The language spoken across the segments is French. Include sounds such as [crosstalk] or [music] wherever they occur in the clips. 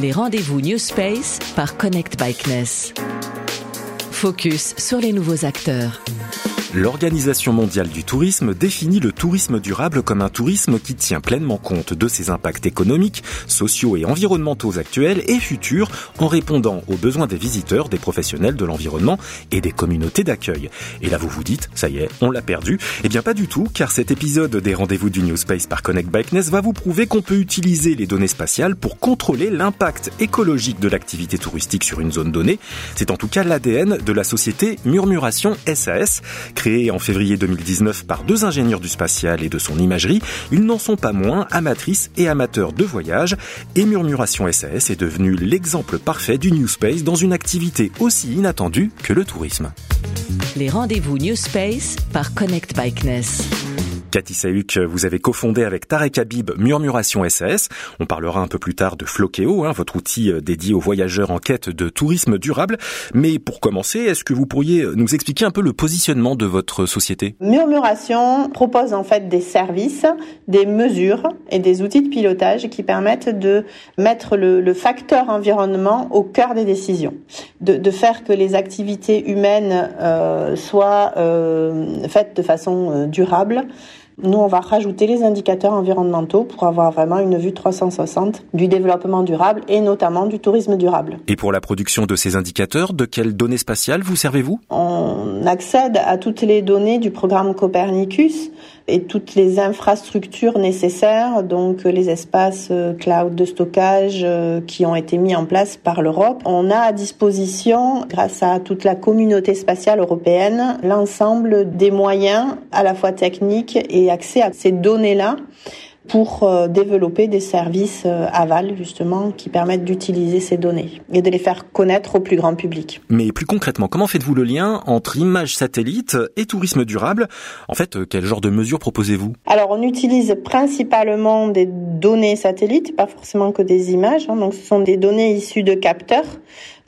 Les rendez-vous New Space par Connect Bikeness. Focus sur les nouveaux acteurs. L'Organisation mondiale du tourisme définit le tourisme durable comme un tourisme qui tient pleinement compte de ses impacts économiques, sociaux et environnementaux actuels et futurs en répondant aux besoins des visiteurs, des professionnels de l'environnement et des communautés d'accueil. Et là vous vous dites, ça y est, on l'a perdu. Eh bien pas du tout, car cet épisode des rendez-vous du New Space par Connect Bikeness va vous prouver qu'on peut utiliser les données spatiales pour contrôler l'impact écologique de l'activité touristique sur une zone donnée. C'est en tout cas l'ADN de la société Murmuration SAS Créés en février 2019 par deux ingénieurs du spatial et de son imagerie, ils n'en sont pas moins amatrices et amateurs de voyage et Murmuration SAS est devenu l'exemple parfait du New Space dans une activité aussi inattendue que le tourisme. Les rendez-vous New Space par Connect Bikeness. Cathy Sahuc, vous avez cofondé avec Tarek Habib Murmuration SAS. On parlera un peu plus tard de Floqueo, hein, votre outil euh, dédié aux voyageurs en quête de tourisme durable. Mais pour commencer, est-ce que vous pourriez nous expliquer un peu le positionnement de votre société? Murmuration propose en fait des services, des mesures et des outils de pilotage qui permettent de mettre le, facteur environnement au cœur des décisions, de, faire que les activités humaines euh, soient euh, faites de façon durable nous, on va rajouter les indicateurs environnementaux pour avoir vraiment une vue 360 du développement durable et notamment du tourisme durable. Et pour la production de ces indicateurs, de quelles données spatiales vous servez-vous? On accède à toutes les données du programme Copernicus et toutes les infrastructures nécessaires, donc les espaces euh, cloud de stockage euh, qui ont été mis en place par l'Europe. On a à disposition, grâce à toute la communauté spatiale européenne, l'ensemble des moyens à la fois techniques et accès à ces données-là pour euh, développer des services euh, aval justement qui permettent d'utiliser ces données et de les faire connaître au plus grand public. Mais plus concrètement, comment faites-vous le lien entre images satellites et tourisme durable? En fait, euh, quel genre de mesures proposez-vous? Alors, on utilise principalement des données satellites, pas forcément que des images. Hein. donc, ce sont des données issues de capteurs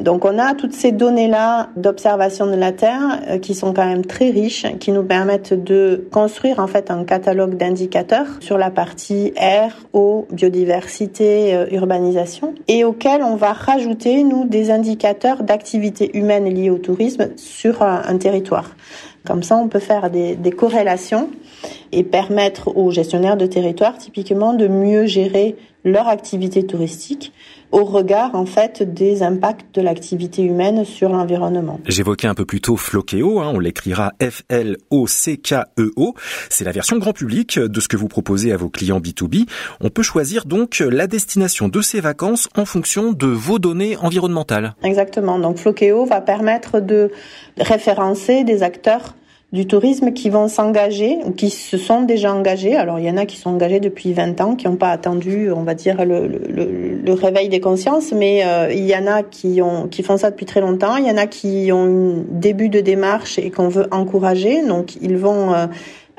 donc on a toutes ces données-là d'observation de la Terre euh, qui sont quand même très riches, qui nous permettent de construire en fait un catalogue d'indicateurs sur la partie air, eau, biodiversité, euh, urbanisation, et auxquels on va rajouter nous des indicateurs d'activité humaine liée au tourisme sur un, territoire. Comme ça, on peut faire des, des corrélations et permettre aux gestionnaires de territoire typiquement de mieux gérer leur activité touristique au regard en fait des impacts de l'activité humaine sur l'environnement. J'évoquais un peu plus tôt Floqueo, hein, on l'écrira F-L-O-C-K-E-O. C'est la version grand public de ce que vous proposez à vos clients B2B. On peut choisir donc la destination de ces vacances en fonction de vos données environnementales. Exactement. Donc Floqueo va permettre de référencer des acteurs du tourisme qui vont s'engager ou qui se sont déjà engagés. Alors il y en a qui sont engagés depuis 20 ans, qui n'ont pas attendu, on va dire, le, le, le réveil des consciences, mais euh, il y en a qui, ont, qui font ça depuis très longtemps. Il y en a qui ont un début de démarche et qu'on veut encourager. Donc ils vont euh,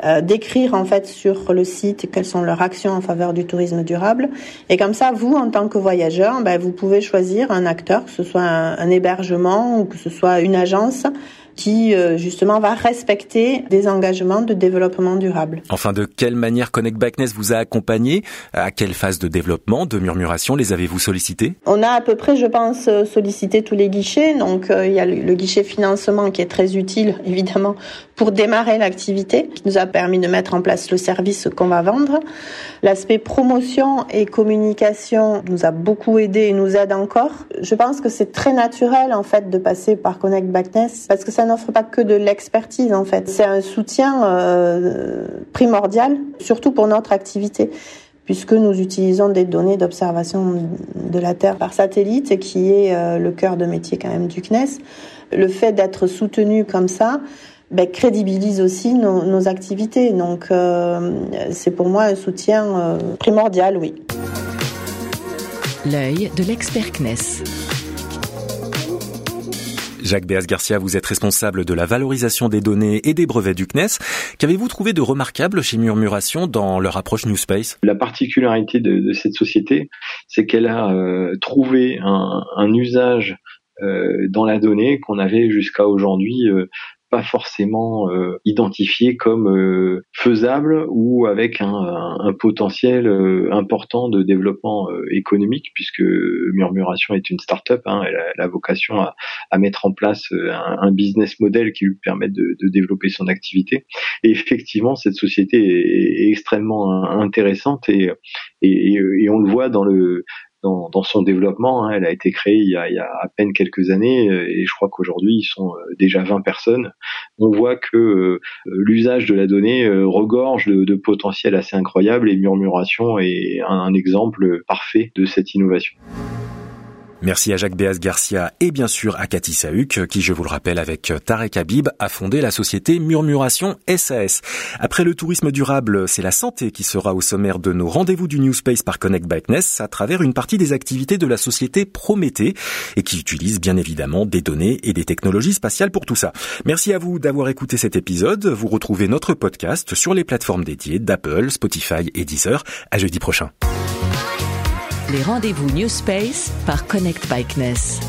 euh, décrire en fait sur le site quelles sont leurs actions en faveur du tourisme durable. Et comme ça, vous, en tant que voyageur, ben, vous pouvez choisir un acteur, que ce soit un hébergement ou que ce soit une agence qui euh, justement va respecter des engagements de développement durable. Enfin, de quelle manière Connect Backness vous a accompagné? À quelle phase de développement, de murmuration les avez-vous sollicités? On a à peu près, je pense, euh, sollicité tous les guichets. Donc, euh, il y a le, guichet financement qui est très utile, [laughs] évidemment, pour démarrer l'activité, qui nous a permis de mettre en place le service qu'on va vendre. L'aspect promotion et communication nous a beaucoup aidé et nous aide encore. Je pense que c'est très naturel, en fait, de passer par Connect Backness parce que ça n'offre pas que de l'expertise en fait. C'est un soutien euh, primordial, surtout pour notre activité puisque nous utilisons des données d'observation de la Terre par satellite, qui est euh, le cœur de métier quand même du CNES. Le fait d'être soutenu comme ça ben, crédibilise aussi nos, activités. Donc euh, c'est pour moi un soutien primordial, oui. L'œil de l'expert CNES. Jacques Béas Garcia, vous êtes responsable de la valorisation des données et des brevets du CNES. Qu'avez-vous trouvé de remarquable chez Murmuration dans leur approche New Space? La particularité de, cette société, c'est qu'elle a euh, trouvé un, usage euh, dans la donnée qu'on avait jusqu'à aujourd'hui euh, pas forcément euh, identifié comme euh, faisable ou avec un, un, potentiel important de développement économique, puisque Murmuration est une start-up, hein, elle, a, la vocation à, à, mettre en place un, un, business model qui lui permette de, de, développer son activité. Et effectivement, cette société est, est extrêmement intéressante et, et, et, on le voit dans le dans, dans son développement. Hein. Elle a été créée il y a, il y a, à peine quelques années euh, et je crois qu'aujourd'hui ils sont euh, déjà 20 personnes. On voit que euh, l'usage de la donnée regorge de, de, potentiel assez incroyable et Murmuration est un exemple parfait de cette innovation. Merci à Jacques Béaz Garcia et bien sûr à Cathy Sahuc, qui, je vous le rappelle, avec Tarek Habib, a fondé la société Murmuration SAS. Après le tourisme durable, c'est la santé qui sera au sommaire de nos rendez-vous du New Space par Connect Bikeness à travers une partie des activités de la société Prométhée et qui utilise bien évidemment des données et des technologies spatiales pour tout ça. Merci à vous d'avoir écouté cet épisode. Vous retrouvez notre podcast sur les plateformes dédiées d'Apple, Spotify et Deezer. À jeudi prochain les rendez-vous New Space par Connect Bikeness.